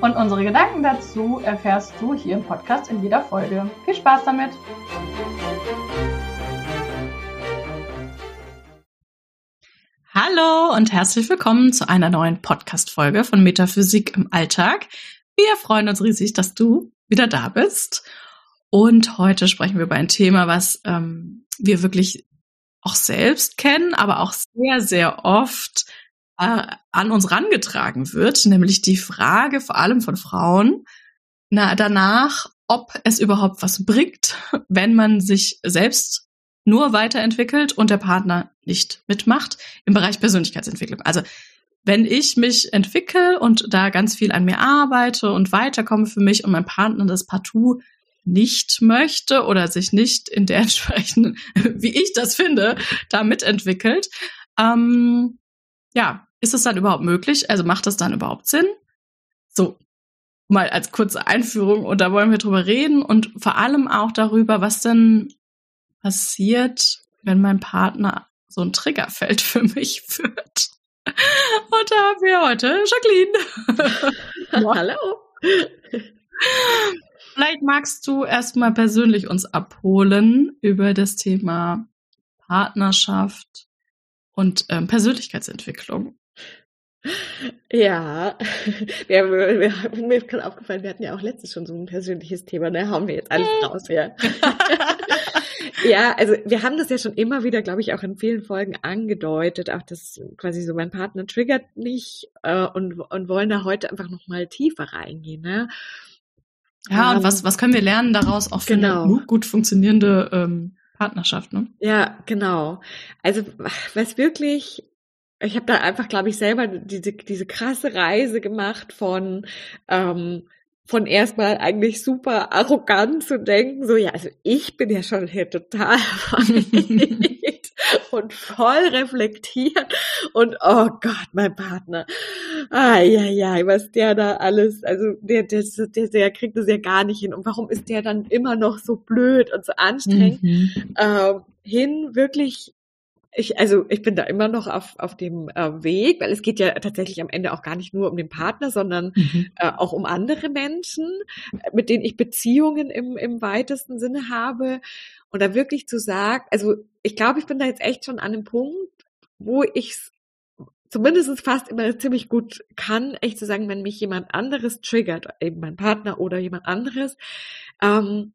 Und unsere Gedanken dazu erfährst du hier im Podcast in jeder Folge. Viel Spaß damit! Hallo und herzlich willkommen zu einer neuen Podcast-Folge von Metaphysik im Alltag. Wir freuen uns riesig, dass du wieder da bist. Und heute sprechen wir über ein Thema, was ähm, wir wirklich auch selbst kennen, aber auch sehr, sehr oft äh, an uns rangetragen wird, nämlich die Frage vor allem von Frauen na, danach, ob es überhaupt was bringt, wenn man sich selbst nur weiterentwickelt und der Partner nicht mitmacht im Bereich Persönlichkeitsentwicklung. Also wenn ich mich entwickle und da ganz viel an mir arbeite und weiterkomme für mich und mein Partner das partout nicht möchte oder sich nicht in der entsprechenden, wie ich das finde, da mitentwickelt, ähm, ja, ist es dann überhaupt möglich? Also macht das dann überhaupt Sinn? So, mal als kurze Einführung und da wollen wir drüber reden und vor allem auch darüber, was denn passiert, wenn mein Partner so ein Triggerfeld für mich führt. Und da haben wir heute Jacqueline. Hallo. Vielleicht magst du erstmal persönlich uns abholen über das Thema Partnerschaft und ähm, Persönlichkeitsentwicklung. Ja, wir, wir, mir ist gerade aufgefallen, wir hatten ja auch letztes schon so ein persönliches Thema, da ne? haben wir jetzt alles raus, ja. ja, also wir haben das ja schon immer wieder, glaube ich, auch in vielen Folgen angedeutet, auch das quasi so, mein Partner triggert mich äh, und, und wollen da heute einfach nochmal tiefer reingehen, ne? Ja, um, und was, ähm, was können wir lernen daraus auch für genau. eine gut funktionierende ähm, Partnerschaft, ne? Ja, genau. Also was wirklich ich habe da einfach, glaube ich, selber diese, diese krasse Reise gemacht von, ähm, von erstmal eigentlich super arrogant zu denken, so ja, also ich bin ja schon hier total und voll reflektiert und oh Gott, mein Partner, ah ja ja, was der da alles, also der, der, der, der kriegt das ja gar nicht hin. Und warum ist der dann immer noch so blöd und so anstrengend, mhm. ähm, hin wirklich ich, also ich bin da immer noch auf, auf dem äh, Weg, weil es geht ja tatsächlich am Ende auch gar nicht nur um den Partner, sondern mhm. äh, auch um andere Menschen, mit denen ich Beziehungen im, im weitesten Sinne habe. Und da wirklich zu sagen, also ich glaube, ich bin da jetzt echt schon an einem Punkt, wo ich zumindest fast immer ziemlich gut kann, echt zu sagen, wenn mich jemand anderes triggert, eben mein Partner oder jemand anderes, ähm,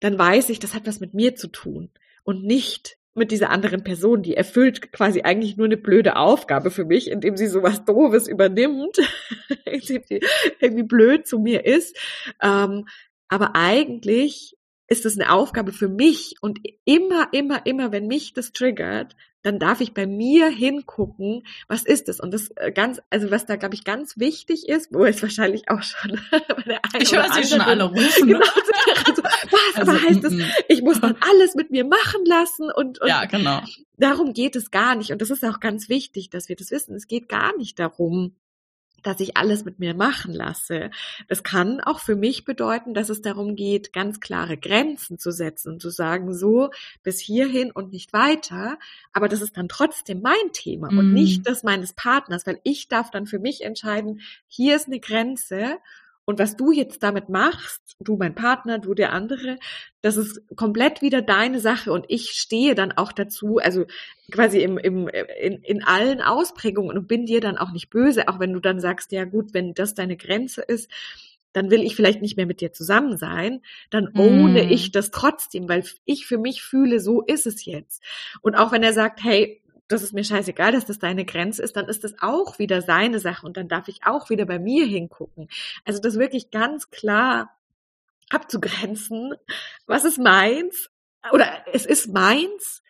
dann weiß ich, das hat was mit mir zu tun und nicht mit dieser anderen Person, die erfüllt quasi eigentlich nur eine blöde Aufgabe für mich, indem sie sowas Doofes übernimmt, indem sie irgendwie blöd zu mir ist. Ähm, aber eigentlich ist das eine Aufgabe für mich und immer, immer, immer, wenn mich das triggert, dann darf ich bei mir hingucken, was ist es? Und das äh, ganz, also was da, glaube ich, ganz wichtig ist, wo es wahrscheinlich auch schon bei der einen Ich höre sie schon alle rufen. Genau, also, was also, heißt es, ich muss dann alles mit mir machen lassen und, und ja, genau. darum geht es gar nicht. Und das ist auch ganz wichtig, dass wir das wissen. Es geht gar nicht darum, dass ich alles mit mir machen lasse. Das kann auch für mich bedeuten, dass es darum geht, ganz klare Grenzen zu setzen und zu sagen, so bis hierhin und nicht weiter. Aber das ist dann trotzdem mein Thema mm. und nicht das meines Partners, weil ich darf dann für mich entscheiden, hier ist eine Grenze und was du jetzt damit machst, du mein Partner, du der andere, das ist komplett wieder deine Sache und ich stehe dann auch dazu, also quasi im, im, in, in allen Ausprägungen und bin dir dann auch nicht böse, auch wenn du dann sagst, ja gut, wenn das deine Grenze ist, dann will ich vielleicht nicht mehr mit dir zusammen sein, dann ohne mm. ich das trotzdem, weil ich für mich fühle, so ist es jetzt. Und auch wenn er sagt, hey, das ist mir scheißegal, dass das deine Grenze ist, dann ist das auch wieder seine Sache und dann darf ich auch wieder bei mir hingucken. Also das wirklich ganz klar abzugrenzen, was ist meins oder es ist meins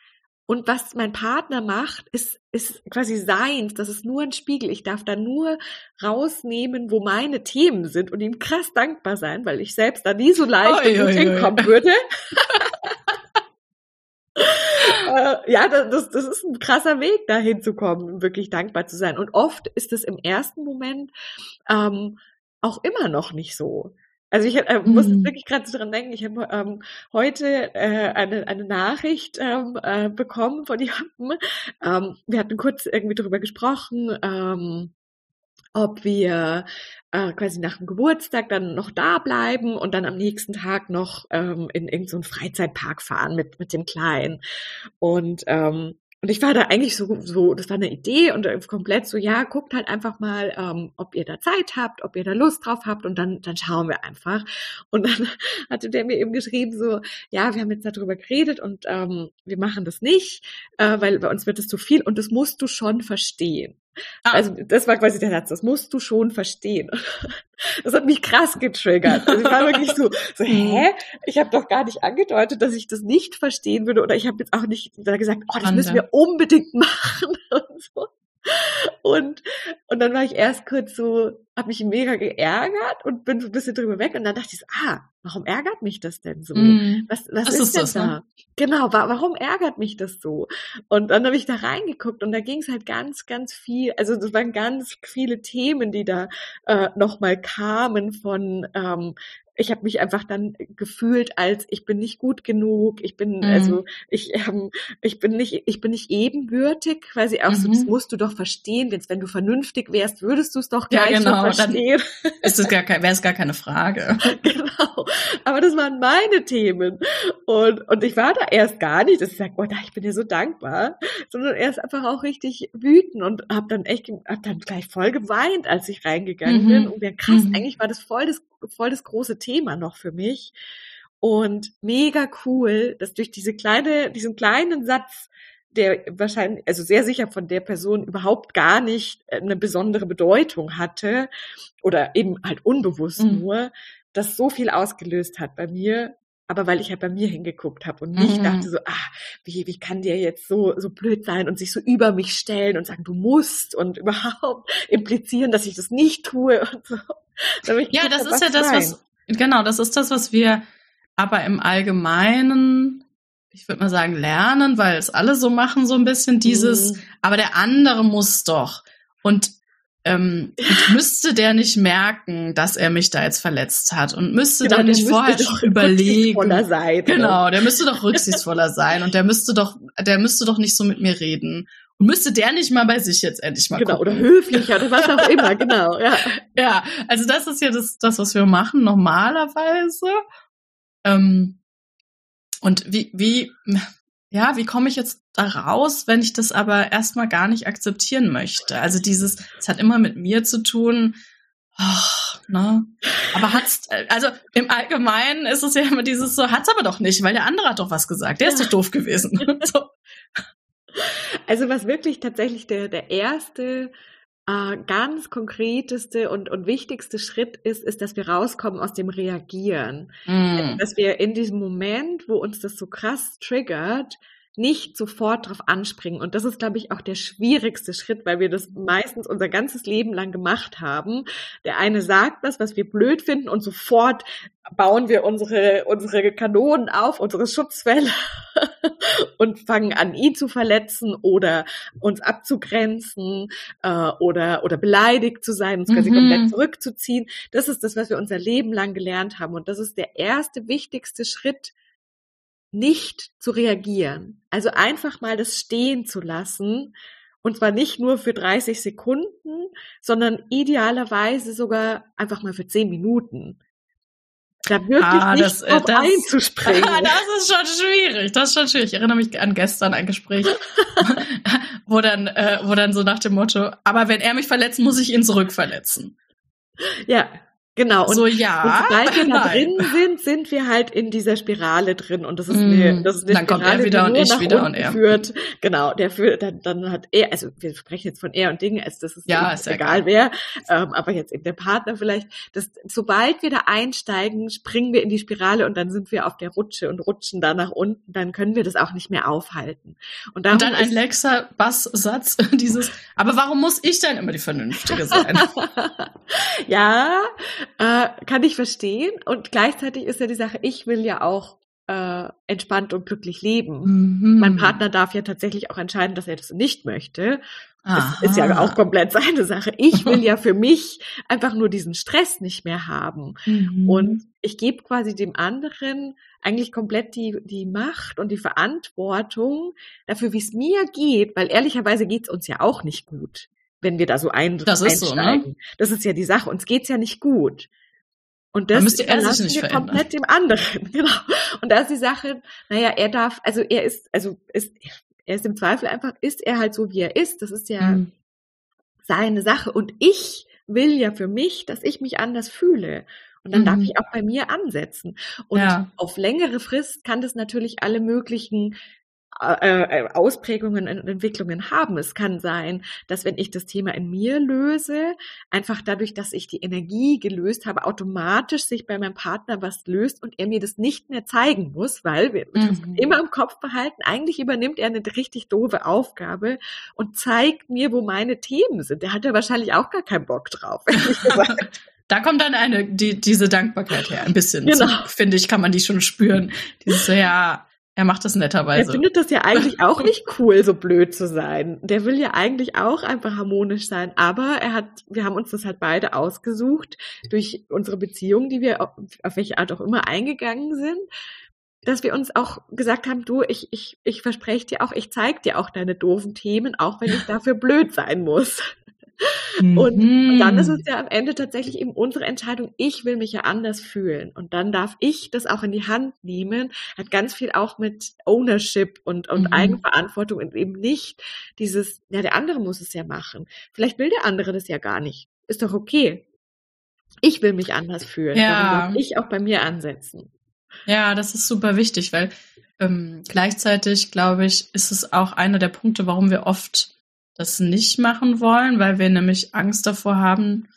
Und was mein Partner macht, ist, ist quasi seins. Das ist nur ein Spiegel. Ich darf da nur rausnehmen, wo meine Themen sind und ihm krass dankbar sein, weil ich selbst da nie so leicht oi, oi, hinkommen würde. äh, ja, das, das ist ein krasser Weg, da hinzukommen, wirklich dankbar zu sein. Und oft ist es im ersten Moment ähm, auch immer noch nicht so. Also ich äh, muss mhm. wirklich gerade so dran denken, ich habe ähm, heute äh, eine, eine Nachricht ähm, äh, bekommen von jemandem. Ähm, wir hatten kurz irgendwie darüber gesprochen, ähm, ob wir äh, quasi nach dem Geburtstag dann noch da bleiben und dann am nächsten Tag noch ähm, in irgendeinen so Freizeitpark fahren mit, mit dem Kleinen. Und ähm, und ich war da eigentlich so, so, das war eine Idee und komplett so, ja, guckt halt einfach mal, ähm, ob ihr da Zeit habt, ob ihr da Lust drauf habt und dann, dann schauen wir einfach. Und dann hatte der mir eben geschrieben so, ja, wir haben jetzt darüber geredet und ähm, wir machen das nicht, äh, weil bei uns wird es zu viel und das musst du schon verstehen. Ah. Also das war quasi der Satz, das musst du schon verstehen. Das hat mich krass getriggert. Also ich war wirklich so, so hä? Ich habe doch gar nicht angedeutet, dass ich das nicht verstehen würde oder ich habe jetzt auch nicht gesagt, oh, das müssen wir unbedingt machen und so. Und, und dann war ich erst kurz so, habe mich mega geärgert und bin so ein bisschen drüber weg und dann dachte ich so, ah, warum ärgert mich das denn so? Mm, was, was ist, ist denn das, da? Ne? Genau, wa warum ärgert mich das so? Und dann habe ich da reingeguckt und da ging es halt ganz, ganz viel, also das waren ganz viele Themen, die da äh, nochmal kamen von ähm, ich habe mich einfach dann gefühlt als ich bin nicht gut genug, ich bin mhm. also ich ähm, ich bin nicht ich bin nicht ebenbürtig, quasi auch mhm. so das musst du doch verstehen, wenn wenn du vernünftig wärst, würdest du es doch gleich ja, genau. verstehen. Dann ist es gar kein wäre es gar keine Frage. genau. Aber das waren meine Themen und und ich war da erst gar nicht, dass ich sage, oh, ich bin dir so dankbar, sondern erst einfach auch richtig wütend und habe dann echt hab dann gleich voll geweint, als ich reingegangen mhm. bin und mir krass, mhm. eigentlich war das voll das voll das große Thema noch für mich. Und mega cool, dass durch diese kleine, diesen kleinen Satz, der wahrscheinlich, also sehr sicher von der Person überhaupt gar nicht äh, eine besondere Bedeutung hatte oder eben halt unbewusst mhm. nur, das so viel ausgelöst hat bei mir, aber weil ich halt bei mir hingeguckt habe und nicht mhm. dachte so, ah, wie, wie kann der jetzt so, so blöd sein und sich so über mich stellen und sagen, du musst und überhaupt implizieren, dass ich das nicht tue und so. Ja, das ist ja das, was, genau, das ist das, was wir aber im Allgemeinen, ich würde mal sagen, lernen, weil es alle so machen, so ein bisschen dieses, mhm. aber der andere muss doch. Und ähm, müsste der nicht merken, dass er mich da jetzt verletzt hat und müsste genau, der nicht vorher schon überlegen. Sein, ne? genau, der müsste doch rücksichtsvoller sein und der müsste doch, der müsste doch nicht so mit mir reden. Und müsste der nicht mal bei sich jetzt endlich mal genau, gucken. oder höflicher oder was auch immer, genau, ja. Ja, also das ist ja das, das was wir machen normalerweise. Ähm, und wie, wie, ja, wie komme ich jetzt da raus, wenn ich das aber erstmal gar nicht akzeptieren möchte? Also dieses, es hat immer mit mir zu tun, Ach, ne? Aber hat's, also im Allgemeinen ist es ja immer dieses so, hat's aber doch nicht, weil der andere hat doch was gesagt. Der ist doch doof gewesen. so. Also was wirklich tatsächlich der, der erste äh, ganz konkreteste und, und wichtigste Schritt ist, ist, dass wir rauskommen aus dem Reagieren. Mm. Dass wir in diesem Moment, wo uns das so krass triggert, nicht sofort drauf anspringen. Und das ist, glaube ich, auch der schwierigste Schritt, weil wir das meistens unser ganzes Leben lang gemacht haben. Der eine sagt was, was wir blöd finden und sofort bauen wir unsere, unsere Kanonen auf, unsere Schutzwelle und fangen an, ihn zu verletzen oder uns abzugrenzen äh, oder, oder beleidigt zu sein, uns quasi mhm. komplett zurückzuziehen. Das ist das, was wir unser Leben lang gelernt haben. Und das ist der erste wichtigste Schritt, nicht zu reagieren. Also einfach mal das stehen zu lassen. Und zwar nicht nur für 30 Sekunden, sondern idealerweise sogar einfach mal für 10 Minuten. Da wirklich ah, nicht das, äh, drauf das, einzuspringen. das ist schon schwierig. Das ist schon schwierig. Ich erinnere mich an gestern ein Gespräch, wo dann, äh, wo dann so nach dem Motto, aber wenn er mich verletzt, muss ich ihn zurückverletzen. Ja, Genau, und, so ja. und sobald wir da drin sind, sind wir halt in dieser Spirale drin und das ist Mm, eine, das ist eine dann kommt er Spirale, wieder und ich wieder und er. führt. Genau, der führt, dann, dann hat er, also wir sprechen jetzt von er und Dinge, also das ist, Ja, ist ja egal wer, ähm, aber jetzt eben der Partner vielleicht, das, sobald wir da einsteigen, springen wir in die Spirale und dann sind wir auf der Rutsche und rutschen da nach unten, dann können wir das auch nicht mehr aufhalten. Und, Und dann ein Lexa Basssatz, dieses, aber warum muss ich denn immer die Vernünftige sein? ja, äh, kann ich verstehen. Und gleichzeitig ist ja die Sache, ich will ja auch äh, entspannt und glücklich leben. Mhm. Mein Partner darf ja tatsächlich auch entscheiden, dass er das nicht möchte. Aha. Das ist ja auch komplett seine Sache. Ich will ja für mich einfach nur diesen Stress nicht mehr haben. Mhm. Und ich gebe quasi dem anderen eigentlich komplett die, die Macht und die Verantwortung dafür, wie es mir geht, weil ehrlicherweise geht's uns ja auch nicht gut, wenn wir da so ein, Das ist so, ne? einsteigen. Das ist ja die Sache, uns geht's ja nicht gut. Und das müsste er sich nicht wir verändern. komplett dem anderen, genau. Und da ist die Sache, naja, er darf, also er ist, also ist, er ist im Zweifel einfach, ist er halt so, wie er ist. Das ist ja Mhm. seine Sache. Und ich will ja für mich, dass ich mich anders fühle. Und dann darf Mhm. ich auch bei mir ansetzen. Und Ja. auf längere Frist kann das natürlich alle möglichen Ausprägungen und Entwicklungen haben. Es kann sein, dass wenn ich das Thema in mir löse, einfach dadurch, dass ich die Energie gelöst habe, automatisch sich bei meinem Partner was löst und er mir das nicht mehr zeigen muss, weil wir Mhm. immer im Kopf behalten, eigentlich übernimmt er eine richtig doofe Aufgabe und zeigt mir, wo meine Themen sind. Der hat ja wahrscheinlich auch gar keinen Bock drauf. ehrlich gesagt. Da kommt dann eine, die, diese Dankbarkeit her, ein bisschen. Genau. Finde ich, kann man die schon spüren. Dieses ja, er macht das Er netterweise. findet das ja eigentlich auch nicht cool, so blöd zu sein. Der will ja eigentlich auch einfach harmonisch sein. Aber er hat, wir haben uns das halt beide ausgesucht durch unsere Beziehung, die wir auf, auf welche Art auch immer eingegangen sind, dass wir uns auch gesagt haben, du, ich, ich, ich verspreche dir auch, ich zeig dir auch deine doofen Themen, auch wenn ich dafür blöd sein muss. Und, und dann ist es ja am Ende tatsächlich eben unsere Entscheidung, ich will mich ja anders fühlen. Und dann darf ich das auch in die Hand nehmen. Hat ganz viel auch mit Ownership und, und Mhm. Eigenverantwortung und eben nicht dieses, ja, der andere muss es ja machen. Vielleicht will der andere das ja gar nicht. Ist doch okay. Ich will mich anders fühlen. Ja. Darum darf ich auch bei mir ansetzen. Ja, das ist super wichtig, weil ähm, gleichzeitig, glaube ich, ist es auch einer der Punkte, warum wir oft das nicht machen wollen, weil wir nämlich Angst davor haben,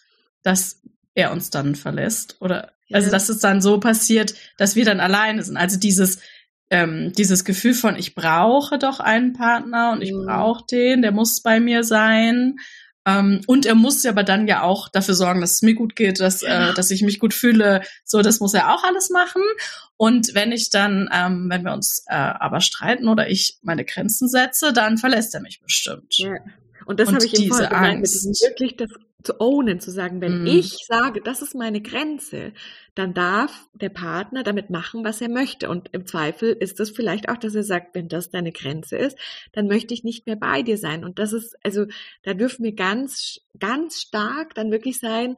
dass er uns dann verlässt oder also Ja. dass es dann so passiert, dass wir dann alleine sind. Also dieses ähm, dieses Gefühl von ich brauche doch einen Partner und ich Mhm. brauche den, der muss bei mir sein. Ähm, und er muss ja aber dann ja auch dafür sorgen, dass es mir gut geht, dass, Ja. äh, dass ich mich gut fühle. So, das muss er auch alles machen. Und wenn ich dann, ähm, wenn wir uns äh, aber streiten oder ich meine Grenzen setze, dann verlässt er mich bestimmt. Ja. Und das habe ich eben vorher gemeint, mit diesem wirklich das zu ownen, zu sagen, wenn Mhm. ich sage, das ist meine Grenze, dann darf der Partner damit machen, was er möchte. Und im Zweifel ist es vielleicht auch, dass er sagt, wenn das deine Grenze ist, dann möchte ich nicht mehr bei dir sein. Und das ist, also, da dürfen wir ganz, ganz stark dann wirklich sein,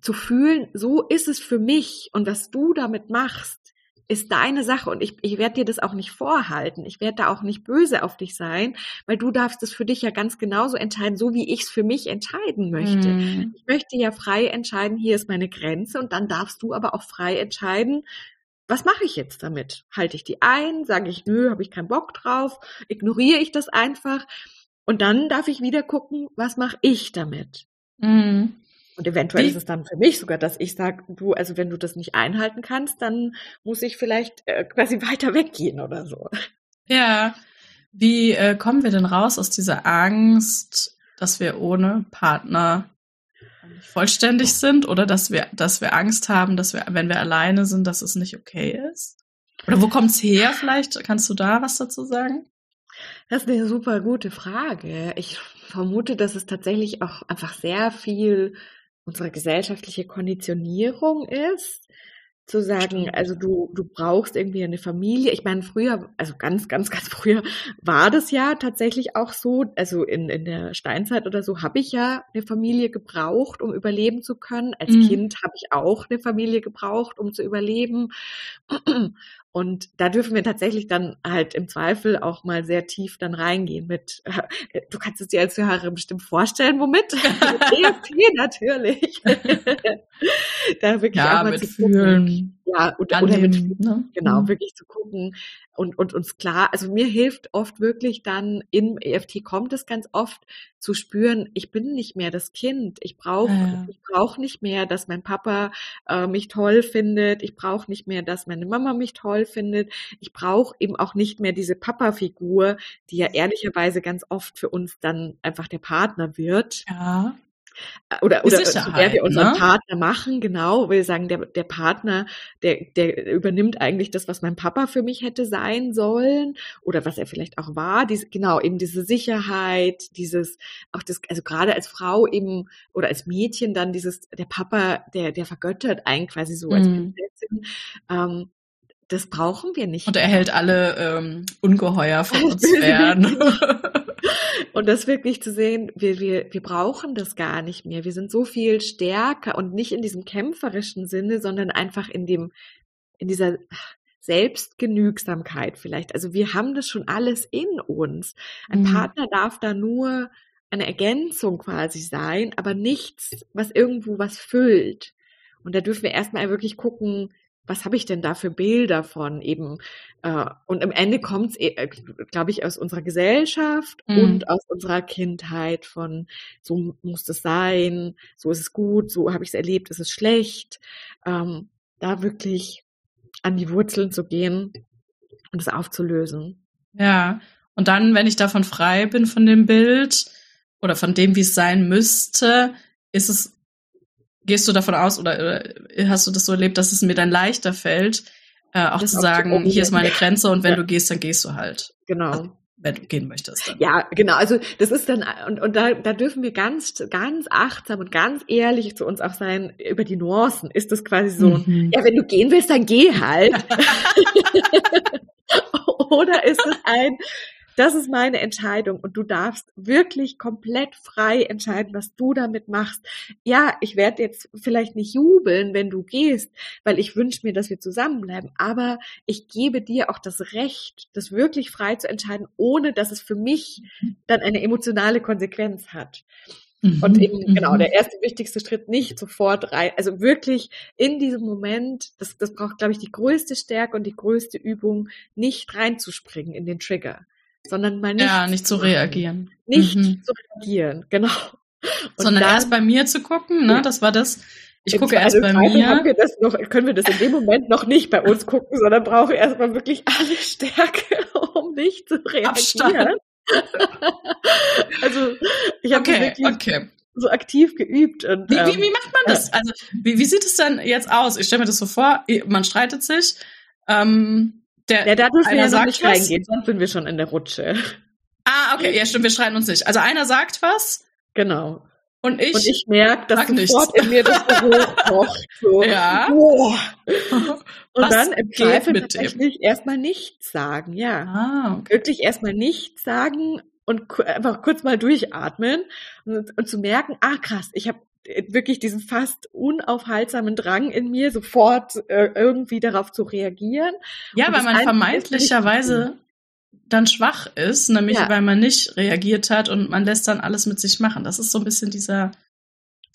zu fühlen, so ist es für mich. Und was du damit machst, ist deine Sache und ich, ich werde dir das auch nicht vorhalten. Ich werde da auch nicht böse auf dich sein, weil du darfst es für dich ja ganz genauso entscheiden, so wie ich es für mich entscheiden möchte. Mhm. Ich möchte ja frei entscheiden, hier ist meine Grenze und dann darfst du aber auch frei entscheiden, was mache ich jetzt damit? Halte ich die ein? Sage ich, nö, habe ich keinen Bock drauf? Ignoriere ich das einfach? Und dann darf ich wieder gucken, was mache ich damit? Mhm. Und eventuell Wie- ist es dann für mich sogar, dass ich sage, du, also wenn du das nicht einhalten kannst, dann muss ich vielleicht äh, quasi weiter weggehen oder so. Ja. Wie äh, kommen wir denn raus aus dieser Angst, dass wir ohne Partner vollständig sind oder dass wir, dass wir Angst haben, dass wir, wenn wir alleine sind, dass es nicht okay ist? Oder wo kommt's her? Vielleicht kannst du da was dazu sagen? Das ist eine super gute Frage. Ich vermute, dass es tatsächlich auch einfach sehr viel unsere gesellschaftliche Konditionierung ist, zu sagen, also du, du brauchst irgendwie eine Familie. Ich meine, früher, also ganz, ganz, ganz früher war das ja tatsächlich auch so, also in, in der Steinzeit oder so habe ich ja eine Familie gebraucht, um überleben zu können. Als Mhm. Kind habe ich auch eine Familie gebraucht, um zu überleben. Und da dürfen wir tatsächlich dann halt im Zweifel auch mal sehr tief dann reingehen mit, du kannst es dir als Hörer bestimmt vorstellen, womit? EFT natürlich. da wirklich ja, auch mal mit zu fühlen. Ja, oder, oder mit, ne? genau, Mhm. wirklich zu gucken und, und uns klar, also mir hilft oft wirklich dann, im EFT kommt es ganz oft, zu spüren, ich bin nicht mehr das Kind. Ich brauche Ja, ja. ich brauche nicht mehr, dass mein Papa äh, mich toll findet. Ich brauche nicht mehr, dass meine Mama mich toll findet. Ich brauche eben auch nicht mehr diese Papa-Figur, die ja ehrlicherweise ganz oft für uns dann einfach der Partner wird. Ja. Äh, Oder, oder zu der wir unseren ne? Partner machen, genau. Wir sagen, der, der Partner, der, der übernimmt eigentlich das, was mein Papa für mich hätte sein sollen oder was er vielleicht auch war. Diese, genau, eben diese Sicherheit, dieses, auch das, also gerade als Frau eben oder als Mädchen dann dieses, der Papa, der, der vergöttert einen quasi so als Mhm. Prinzessin. Ähm, das brauchen wir nicht. Und er hält alle ähm, Ungeheuer von uns fern. Und das wirklich zu sehen, wir, wir, wir brauchen das gar nicht mehr. Wir sind so viel stärker und nicht in diesem kämpferischen Sinne, sondern einfach in dem, in dieser Selbstgenügsamkeit vielleicht. Also wir haben das schon alles in uns. Ein Mhm. Partner darf da nur eine Ergänzung quasi sein, aber nichts, was irgendwo was füllt. Und da dürfen wir erstmal wirklich gucken, was habe ich denn da für Bilder von eben äh, und am Ende kommt es, glaube ich, aus unserer Gesellschaft Mhm. und aus unserer Kindheit von so muss es sein, so ist es gut, so habe ich es erlebt, ist es schlecht. Ähm, da wirklich an die Wurzeln zu gehen und es aufzulösen. Ja, und dann, wenn ich davon frei bin von dem Bild oder von dem, wie es sein müsste, ist es, gehst du davon aus oder, oder hast du das so erlebt, dass es mir dann leichter fällt, äh, auch Das zu sagen, hier ist meine. Grenze und wenn Ja. du gehst, dann gehst du halt, Genau. wenn du gehen möchtest. Dann. Ja, genau. Also das ist dann und und da da dürfen wir ganz ganz achtsam und ganz ehrlich zu uns auch sein über die Nuancen. Ist das quasi so Mhm. ja, wenn du gehen willst, dann geh halt. Oder ist es ein, das ist meine Entscheidung und du darfst wirklich komplett frei entscheiden, was du damit machst. Ja, ich werde jetzt vielleicht nicht jubeln, wenn du gehst, weil ich wünsche mir, dass wir zusammenbleiben, aber ich gebe dir auch das Recht, das wirklich frei zu entscheiden, ohne dass es für mich dann eine emotionale Konsequenz hat. Und Mhm. eben, genau, Mhm. der erste wichtigste Schritt nicht sofort rein, also wirklich in diesem Moment, das, das braucht, glaube ich, die größte Stärke und die größte Übung, nicht reinzuspringen in den Trigger, sondern mal nicht, Ja, nicht zu reagieren. Nicht Mhm. zu reagieren, genau. Und Sondern dann- erst bei mir zu gucken, ne? Das war das. Ich gucke erst bei mir. wir das noch, können wir das in dem Moment noch nicht bei uns gucken, sondern brauchen erstmal wirklich alle Stärke, um nicht zu reagieren. Abstand. also ich habe Okay, wirklich okay. so aktiv geübt und Wie, ähm, wie, wie macht man das? Also, wie, wie sieht es denn jetzt aus? Ich stelle mir das so vor, man streitet sich. Ähm, der, ja, da dürfen wir noch nicht was. reingehen, sonst sind wir schon in der Rutsche. Ah, okay, ja, stimmt, wir streiten uns nicht. Also einer sagt was Genau. und ich. Und ich merke, dass sofort nichts. in mir das so hochkocht. So. Ja. Boah. Und Was dann im Zweifel mit dem? tatsächlich erstmal nichts sagen, ja. ah, okay. Wirklich erstmal nichts sagen und einfach kurz mal durchatmen und, und zu merken, ah krass, ich habe wirklich diesen fast unaufhaltsamen Drang in mir, sofort äh, irgendwie darauf zu reagieren. Ja, weil man vermeintlicherweise dann schwach ist, nämlich Ja. weil man nicht reagiert hat und man lässt dann alles mit sich machen. Das ist so ein bisschen dieser,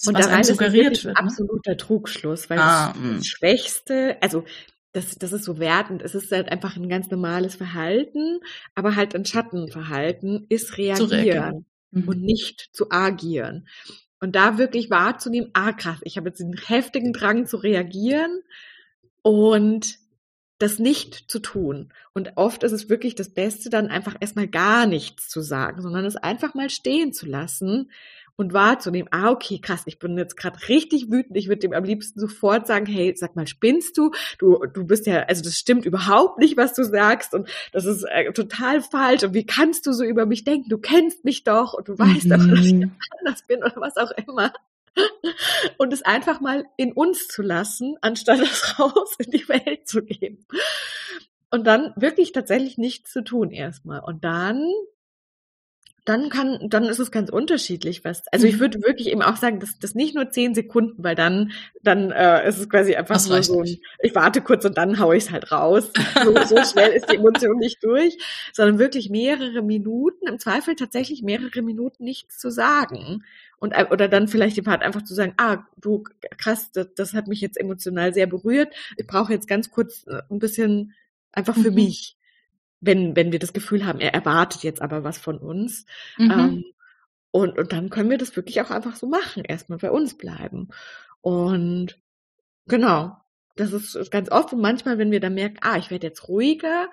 Und was einem suggeriert wird. Ne? absoluter Trugschluss, weil Ah, das, das Schwächste, also das, das ist so wertend, es ist halt einfach ein ganz normales Verhalten, aber halt ein Schattenverhalten ist reagieren reagieren. Mhm. und nicht zu agieren. Und da wirklich wahrzunehmen, ah krass, ich habe jetzt den heftigen Drang zu reagieren und das nicht zu tun. Und oft ist es wirklich das Beste, dann einfach erstmal gar nichts zu sagen, sondern es einfach mal stehen zu lassen und wahrzunehmen, ah, okay, krass, ich bin jetzt gerade richtig wütend, ich würde dem am liebsten sofort sagen, hey, sag mal, spinnst du? Du, du bist ja, also das stimmt überhaupt nicht, was du sagst und das ist äh, total falsch und wie kannst du so über mich denken? Du kennst mich doch und du weißt doch, dass ich Mhm. anders bin oder was auch immer. Und es einfach mal in uns zu lassen, anstatt es raus in die Welt zu geben. Und dann wirklich tatsächlich nichts zu tun erstmal. Und dann dann kann, dann ist es ganz unterschiedlich, was. Also ich Mhm. würde wirklich eben auch sagen, dass das nicht nur zehn Sekunden, weil dann, dann äh, ist es quasi einfach Das nur so ein, ich warte kurz und dann hau ich es halt raus. So, so schnell ist die Emotion nicht durch, sondern wirklich mehrere Minuten, im Zweifel tatsächlich mehrere Minuten nichts zu sagen. Und, äh, oder dann vielleicht dem Part einfach zu sagen, ah, du, krass, das, das hat mich jetzt emotional sehr berührt. Ich brauche jetzt ganz kurz äh, ein bisschen einfach für Mhm. mich wenn, wenn wir das Gefühl haben, er erwartet jetzt aber was von uns. Mhm. Ähm, und, und dann können wir das wirklich auch einfach so machen, erstmal bei uns bleiben. Und genau, das ist ist ganz oft und manchmal, wenn wir dann merken, ah, ich werde jetzt ruhiger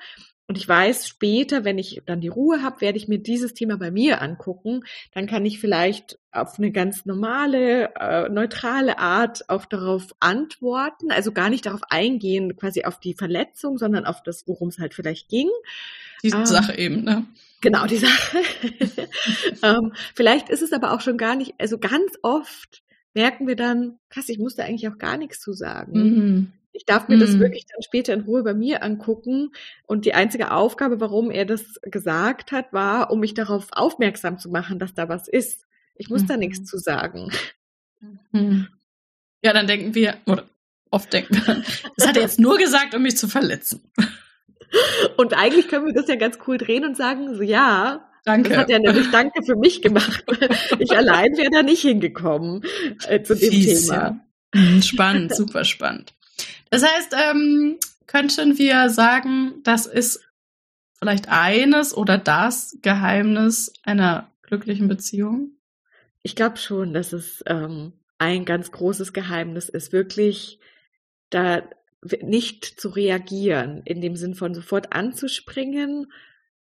und ich weiß später, wenn ich dann die Ruhe habe, werde ich mir dieses Thema bei mir angucken, dann kann ich vielleicht auf eine ganz normale, äh, neutrale Art auch darauf antworten, also gar nicht darauf eingehen, quasi auf die Verletzung, sondern auf das, worum es halt vielleicht ging. Die ähm, Sache eben, ne? Genau, die Sache. ähm, vielleicht ist es aber auch schon gar nicht, also ganz oft merken wir dann, krass, ich musste eigentlich auch gar nichts zu sagen. Mhm. Ich darf mir das Mhm. wirklich dann später in Ruhe bei mir angucken. Und die einzige Aufgabe, warum er das gesagt hat, war, um mich darauf aufmerksam zu machen, dass da was ist. Ich muss da Mhm. nichts zu sagen. Mhm. Ja, dann denken wir, oder oft denken wir, das hat er jetzt nur gesagt, um mich zu verletzen. Und eigentlich können wir das ja ganz cool drehen und sagen, so ja, Danke. das hat er nämlich Danke für mich gemacht. Ich allein wäre da nicht hingekommen äh, zu dem Fies, Thema. ja. Mhm, Spannend, super spannend. Das heißt, ähm, könnten wir sagen, das ist vielleicht eines oder das Geheimnis einer glücklichen Beziehung? Ich glaube schon, dass es ähm, ein ganz großes Geheimnis ist, wirklich da nicht zu reagieren, in dem Sinn von sofort anzuspringen,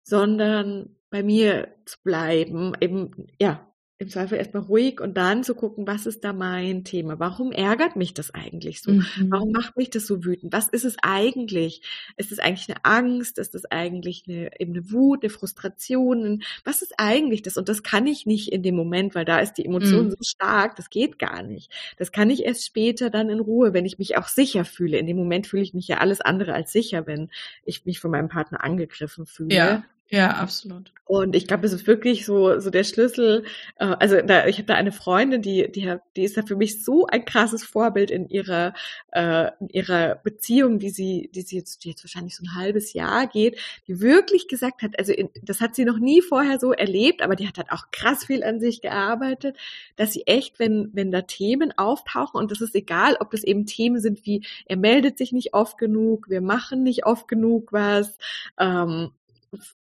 sondern bei mir zu bleiben, eben, ja, im Zweifel erstmal ruhig und dann zu gucken, was ist da mein Thema? Warum ärgert mich das eigentlich so? Mhm. Warum macht mich das so wütend? Was ist es eigentlich? Ist es eigentlich eine Angst? Ist es eigentlich eine, eben eine Wut, eine Frustration? Was ist eigentlich das? Und das kann ich nicht in dem Moment, weil da ist die Emotion Mhm. so stark, das geht gar nicht. Das kann ich erst später dann in Ruhe, wenn ich mich auch sicher fühle. In dem Moment fühle ich mich ja alles andere als sicher, wenn ich mich von meinem Partner angegriffen fühle. Ja, ja, absolut. Und ich glaube, es ist wirklich so, so der Schlüssel. Äh, also da, ich habe da eine Freundin, die, die, die ist da für mich so ein krasses Vorbild in ihrer, äh, in ihrer Beziehung, die sie, die sie jetzt, die jetzt wahrscheinlich so ein halbes Jahr geht, die wirklich gesagt hat, also in, das hat sie noch nie vorher so erlebt, aber die hat halt auch krass viel an sich gearbeitet, dass sie echt, wenn, wenn da Themen auftauchen und das ist egal, ob das eben Themen sind wie, er meldet sich nicht oft genug, wir machen nicht oft genug was, ähm,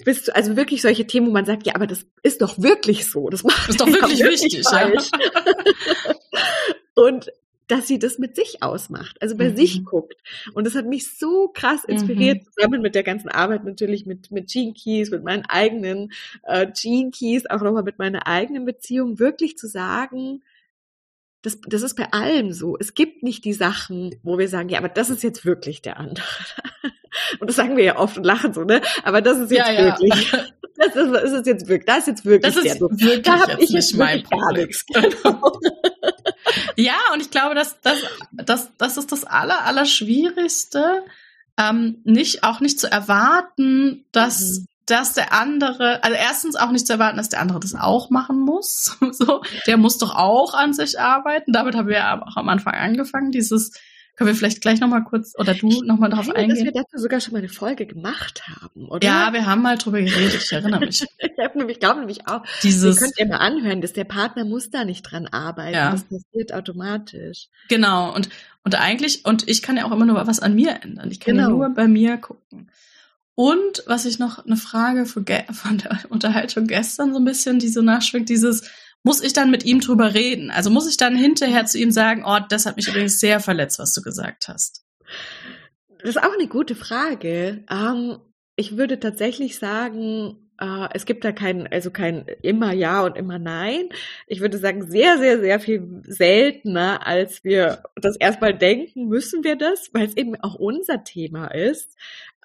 bist du, also wirklich solche Themen, wo man sagt, ja, aber das ist doch wirklich so. Das macht Ist doch ja wirklich wichtig, ja. falsch. Und dass sie das mit sich ausmacht, also bei Mhm. sich guckt. Und das hat mich so krass inspiriert, Mhm. zusammen mit der ganzen Arbeit natürlich mit, mit Gene Keys, mit meinen eigenen äh, Gene Keys, auch nochmal mit meiner eigenen Beziehung, wirklich zu sagen, das, das ist bei allem so. Es gibt nicht die Sachen, wo wir sagen, ja, aber das ist jetzt wirklich der andere. Und das sagen wir ja oft und lachen so, ne? Aber das ist jetzt Ja, ja. wirklich. Das ist, das ist jetzt wirklich, das ist jetzt wirklich Das ist wirklich Da habe ich jetzt nicht mein wirklich gar Problem. nichts. Genau. Ja, und ich glaube, dass das, das, das ist das aller, aller Schwierigste, ähm, nicht, auch nicht zu erwarten, dass, Mhm. dass der andere, also erstens auch nicht zu erwarten, dass der andere das auch machen muss. so, der muss doch auch an sich arbeiten. Damit haben wir ja auch am Anfang angefangen. Dieses, können wir vielleicht gleich nochmal kurz, oder du nochmal darauf meine, dass wir eingehen? dazu sogar schon mal eine Folge gemacht haben, oder? Ja, wir haben mal drüber geredet, ich erinnere mich. ich habe nämlich, glaube nämlich auch. Ihr Dieses, könnt ihr mal anhören, dass der Partner muss da nicht dran arbeiten. Ja. Das passiert automatisch. Genau, und, und eigentlich, und ich kann ja auch immer nur was an mir ändern. Ich kann ja Genau. nur bei mir gucken. Und was ich noch eine Frage von, ge- von der Unterhaltung gestern so ein bisschen, die so nachschwingt, dieses, muss ich dann mit ihm drüber reden? Also muss ich dann hinterher zu ihm sagen, oh, das hat mich übrigens sehr verletzt, was du gesagt hast. Das ist auch eine gute Frage. Ähm, ich würde tatsächlich sagen, äh, es gibt da kein, also kein immer Ja und immer Nein. Ich würde sagen, sehr, sehr, sehr viel seltener, als wir das erstmal denken, müssen wir das, weil es eben auch unser Thema ist.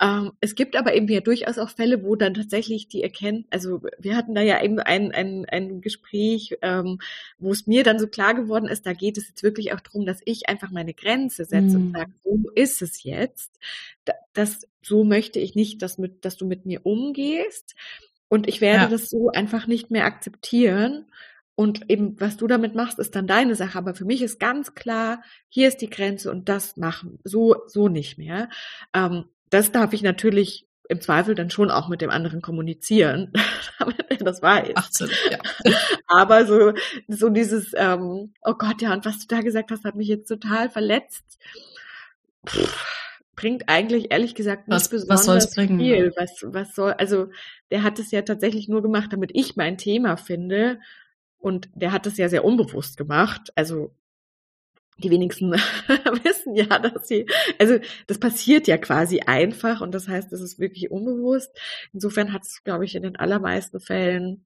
Ähm, es gibt aber eben ja durchaus auch Fälle, wo dann tatsächlich die erkennen, also wir hatten da ja eben ein, ein, ein Gespräch, ähm, wo es mir dann so klar geworden ist, da geht es jetzt wirklich auch darum, dass ich einfach meine Grenze setze Mhm. und sage, so ist es jetzt. Da- Das, so möchte ich nicht, dass, mit, dass du mit mir umgehst. Und ich werde Ja. das so einfach nicht mehr akzeptieren. Und eben, was du damit machst, ist dann deine Sache. Aber für mich ist ganz klar, hier ist die Grenze und das machen. So, so nicht mehr. Ähm, das darf ich natürlich im Zweifel dann schon auch mit dem anderen kommunizieren, damit er das weiß. 18, ja. Aber so, so dieses, ähm, oh Gott, ja, und was du da gesagt hast, hat mich jetzt total verletzt. Pff, bringt eigentlich ehrlich gesagt nicht Was- was besonders soll's bringen, viel. Was, was soll, also der hat es ja tatsächlich nur gemacht, damit ich mein Thema finde. Und der hat es ja sehr unbewusst gemacht. Also die wenigsten wissen ja, dass sie, also das passiert ja quasi einfach und das heißt, es ist wirklich unbewusst. Insofern hat es, glaube ich, in den allermeisten Fällen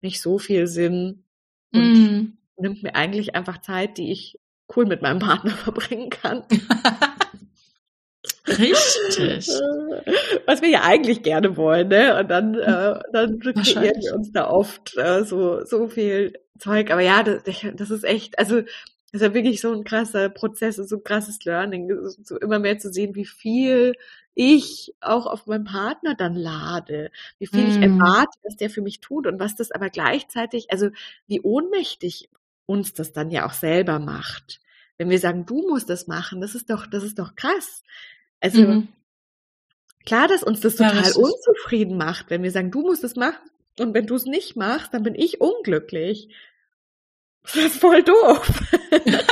nicht so viel Sinn und Mm. nimmt mir eigentlich einfach Zeit, die ich cool mit meinem Partner verbringen kann. Richtig. Was wir ja eigentlich gerne wollen, ne? Und dann, äh, dann kreieren wir uns da oft äh, so, so viel Zeug. Aber ja, das, das ist echt, also das ist ja wirklich so ein krasser Prozess, so ein krasses Learning, so immer mehr zu sehen, wie viel ich auch auf meinen Partner dann lade, wie viel ich Mm. erwarte, dass der für mich tut und was das aber gleichzeitig, also wie ohnmächtig uns das dann ja auch selber macht. Wenn wir sagen, du musst das machen, das ist doch, das ist doch krass. Also Mhm. klar, dass uns das Ja, total richtig. unzufrieden macht, wenn wir sagen, du musst es machen und wenn du es nicht machst, dann bin ich unglücklich. Das ist voll doof.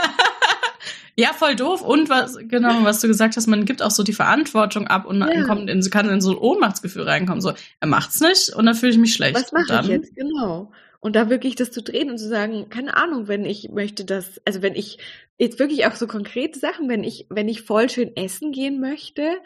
Ja, voll doof. Und was, genau, was du gesagt hast, man gibt auch so die Verantwortung ab und Ja. kommt in, kann in so ein Ohnmachtsgefühl reinkommen. So, er macht's nicht und dann fühle ich mich schlecht. Was mache ich jetzt? Genau. Und da wirklich das zu drehen und zu sagen, keine Ahnung, wenn ich möchte das, also wenn ich jetzt wirklich auch so konkrete Sachen, wenn ich, wenn ich voll schön essen gehen möchte,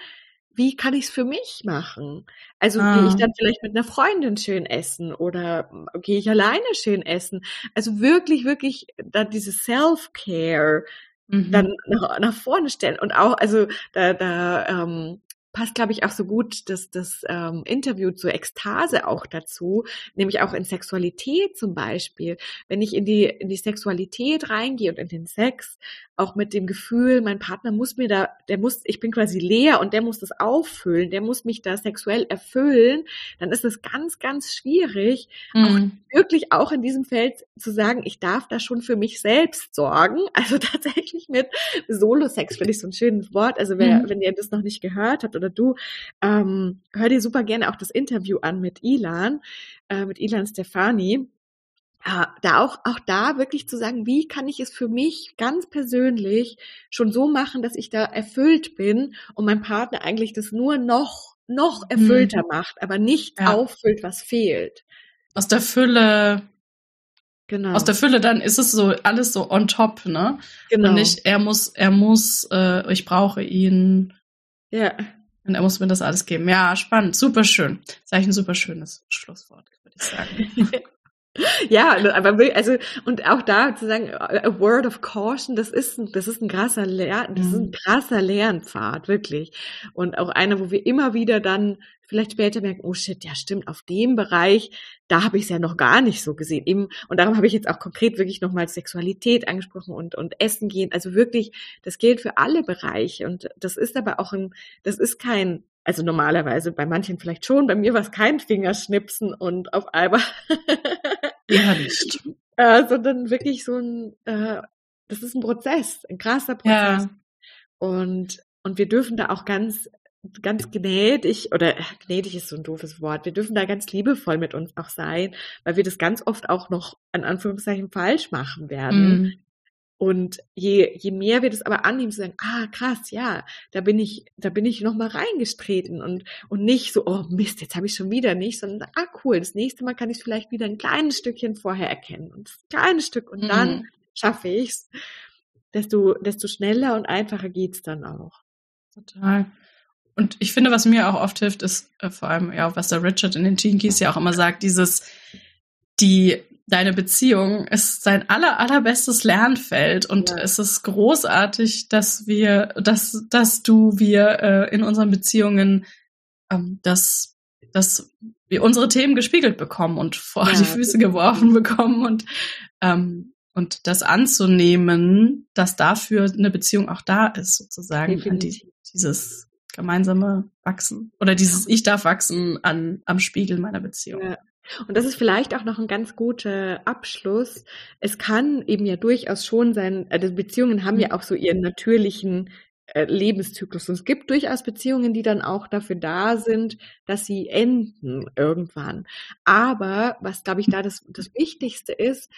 wie kann ich es für mich machen? Also Ah. gehe ich dann vielleicht mit einer Freundin schön essen oder gehe ich alleine schön essen? Also wirklich, wirklich da dieses Self-Care Mhm. dann nach, nach vorne stellen und auch, also da, da ähm, passt, glaube ich, auch so gut das, das ähm, Interview zur Ekstase auch dazu, nämlich auch in Sexualität zum Beispiel. Wenn ich in die, in die Sexualität reingehe und in den Sex, auch mit dem Gefühl, mein Partner muss mir da, der muss, ich bin quasi leer und der muss das auffüllen, der muss mich da sexuell erfüllen, dann ist es ganz, ganz schwierig, Mhm. wirklich auch in diesem Feld zu sagen, ich darf da schon für mich selbst sorgen. Also tatsächlich mit Solo-Sex finde ich so ein schönes Wort. Also wer, Mhm. wenn ihr das noch nicht gehört habt oder du, ähm, hör dir super gerne auch das Interview an mit Ilan, äh, mit Ilan Stefani. Äh, da auch, auch da wirklich zu sagen, wie kann ich es für mich ganz persönlich schon so machen, dass ich da erfüllt bin und mein Partner eigentlich das nur noch, noch erfüllter macht, aber nicht Ja. auffüllt, was fehlt. Aus der Fülle, Genau. aus der Fülle, dann ist es so alles so on top, ne? genau. Und nicht, er muss, er muss, äh, ich brauche ihn ja. Und er muss mir das alles geben. Ja, spannend, super schön. Das ist eigentlich ein super schönes Schlusswort, würde ich sagen. Ja, aber also und auch da zu sagen, a word of caution, das ist ein, das ist ein krasser Lern, das ist ein Mhm. krasser Lernpfad wirklich und auch einer, wo wir immer wieder dann vielleicht später merken, oh shit, ja stimmt, auf dem Bereich, da habe ich es ja noch gar nicht so gesehen. Eben und darum habe ich jetzt auch konkret wirklich nochmal Sexualität angesprochen und und Essen gehen, also wirklich, das gilt für alle Bereiche und das ist aber auch ein, das ist kein also normalerweise bei manchen vielleicht schon, bei mir war es kein Fingerschnipsen und auf einmal Ja, nicht. äh, sondern wirklich so ein, äh, das ist ein Prozess, ein krasser Prozess. Ja. Und, und wir dürfen da auch ganz, ganz gnädig, oder äh, gnädig ist so ein doofes Wort, wir dürfen da ganz liebevoll mit uns auch sein, weil wir das ganz oft auch noch an Anführungszeichen falsch machen werden. Mhm. Und je, je mehr wir das aber annehmen, zu sagen, ah, krass, ja, da bin ich, da bin ich nochmal reingestreten und, und nicht so, oh Mist, jetzt habe ich schon wieder nicht, sondern, ah, cool, das nächste Mal kann ich es vielleicht wieder ein kleines Stückchen vorher erkennen und das kleine Stück und Mhm. dann schaffe ich's, desto, desto schneller und einfacher geht's dann auch. Total. Und ich finde, was mir auch oft hilft, ist äh, vor allem, ja, was der Richard in den Keys ja auch immer sagt, dieses, die, deine Beziehung ist sein aller, allerbestes Lernfeld und Ja. es ist großartig, dass wir, dass, dass du, wir äh, in unseren Beziehungen, ähm, dass, dass wir unsere Themen gespiegelt bekommen und vor Ja, die Füße geworfen bekommen und, ähm, und das anzunehmen, dass dafür eine Beziehung auch da ist, sozusagen, die, dieses gemeinsame Wachsen oder dieses Ich darf wachsen an, am Spiegel meiner Beziehung. Ja. Und das ist vielleicht auch noch ein ganz guter Abschluss. Es kann eben ja durchaus schon sein, also Beziehungen haben ja mhm. auch so ihren natürlichen äh, Lebenszyklus. Und es gibt durchaus Beziehungen, die dann auch dafür da sind, dass sie enden irgendwann. Aber was, glaube ich, da das, das Wichtigste ist,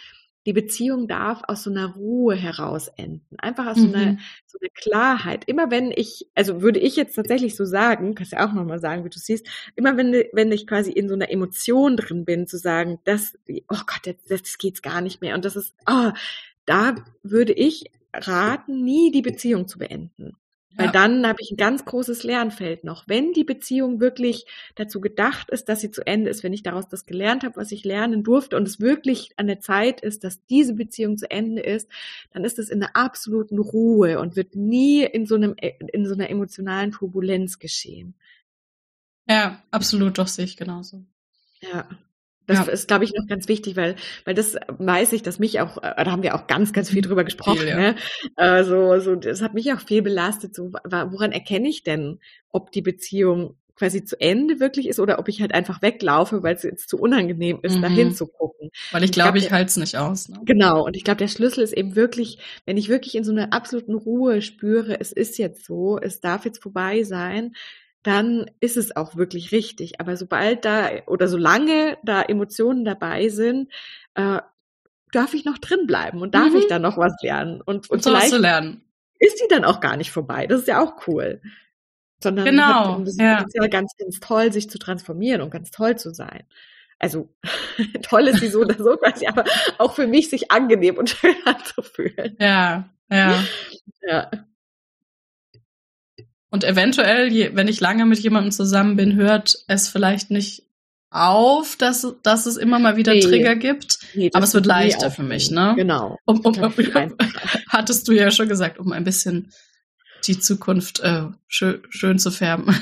die Beziehung darf aus so einer Ruhe heraus enden. Einfach aus mhm. so, einer, mhm. so einer Klarheit. Immer wenn ich, also würde ich jetzt tatsächlich so sagen, kannst ja auch nochmal sagen, wie du siehst, immer wenn, wenn ich quasi in so einer Emotion drin bin, zu sagen, das, oh Gott, jetzt, jetzt geht's gar nicht mehr. Und das ist, oh, da würde ich raten, nie die Beziehung zu beenden. Weil ja. dann habe ich ein ganz großes Lernfeld noch. Wenn die Beziehung wirklich dazu gedacht ist, dass sie zu Ende ist, wenn ich daraus das gelernt habe, was ich lernen durfte und es wirklich an der Zeit ist, dass diese Beziehung zu Ende ist, dann ist es in einer absoluten Ruhe und wird nie in so einem in so einer emotionalen Turbulenz geschehen. Ja, absolut, doch sehe ich genauso. Ja. Das ja. ist, glaube ich, noch ganz wichtig, weil, weil das weiß ich, dass mich auch, äh, da haben wir auch ganz, ganz viel drüber gesprochen, viel, ja. ne? Also, so, das hat mich auch viel belastet. So, woran erkenne ich denn, ob die Beziehung quasi zu Ende wirklich ist oder ob ich halt einfach weglaufe, weil es jetzt zu unangenehm ist, mhm. dahin zu gucken. Weil ich glaube, ich, glaub, ich halte es nicht aus. Ne? Genau. Und ich glaube, der Schlüssel ist eben wirklich, wenn ich wirklich in so einer absoluten Ruhe spüre, es ist jetzt so, es darf jetzt vorbei sein, dann ist es auch wirklich richtig. Aber sobald da oder solange da Emotionen dabei sind, äh, darf ich noch drin bleiben und darf mhm. ich dann noch was lernen. Und, und, und vielleicht lernen. ist die dann auch gar nicht vorbei. Das ist ja auch cool. Sondern genau, hat, ja. ist ja ganz, ganz toll, sich zu transformieren und ganz toll zu sein. Also toll ist sie so oder so quasi, aber auch für mich sich angenehm und schön anzufühlen. Ja, ja. Ja. Und eventuell, wenn ich lange mit jemandem zusammen bin, hört es vielleicht nicht auf, dass, dass es immer mal wieder nee. Trigger gibt. Nee, aber es wird leichter für mich, ne? Genau. Um, um, um, hattest du ja schon gesagt, um ein bisschen die Zukunft äh, schön, schön zu färben.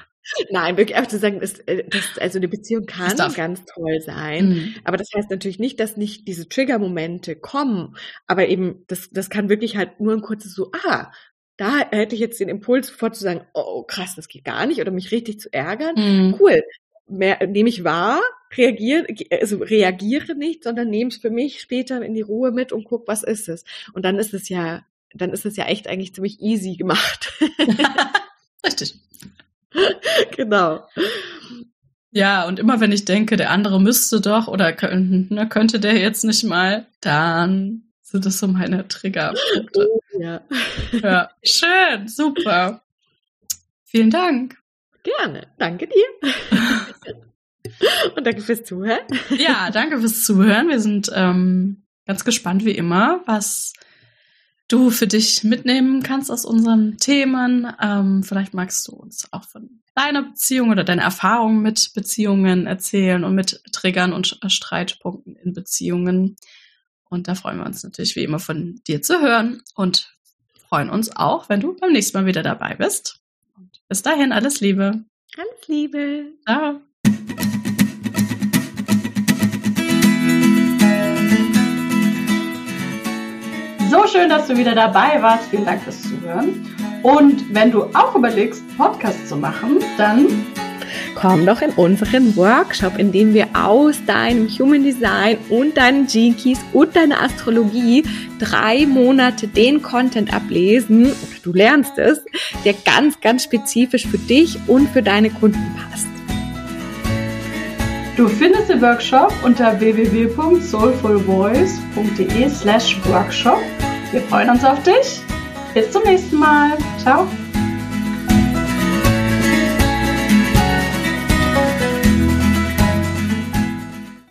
Nein, wirklich auch zu sagen, ist, äh, das, also eine Beziehung kann ganz toll sein, mhm. aber das heißt natürlich nicht, dass nicht diese Trigger-Momente kommen, aber eben, das, das kann wirklich halt nur ein kurzes so, ah, da hätte ich jetzt den Impuls sofort zu sagen, oh krass, das geht gar nicht oder mich richtig zu ärgern. Mhm. Cool. Mehr, nehme ich wahr, reagiere, also reagiere nicht, sondern nehme es für mich später in die Ruhe mit und guck, was ist es. Und dann ist es ja, dann ist es ja echt eigentlich ziemlich easy gemacht. Richtig. genau. Ja, und immer wenn ich denke, der andere müsste doch oder könnte, ne, könnte der jetzt nicht mal, dann sind das so meine Triggerpunkte. Oh ja. Ja, schön, super. Vielen Dank. Gerne, danke dir. Und danke fürs Zuhören. Ja, danke fürs Zuhören. Wir sind ähm, ganz gespannt wie immer, was du für dich mitnehmen kannst aus unseren Themen. Ähm, vielleicht magst du uns auch von deiner Beziehung oder deine Erfahrungen mit Beziehungen erzählen und mit Triggern und Streitpunkten in Beziehungen. Und da freuen wir uns natürlich wie immer von dir zu hören und freuen uns auch, wenn du beim nächsten Mal wieder dabei bist. Und bis dahin alles Liebe. Alles Liebe. Ciao. So schön, dass du wieder dabei warst. Vielen Dank fürs Zuhören. Und wenn du auch überlegst, Podcast zu machen, dann komm doch in unseren Workshop, in dem wir aus deinem Human Design und deinen Gene Keys und deiner Astrologie drei Monate den Content ablesen, oder du lernst es, der ganz, ganz spezifisch für dich und für deine Kunden passt. Du findest den Workshop unter www.soulfulvoice.de slash workshop. Wir freuen uns auf dich. Bis zum nächsten Mal. Ciao.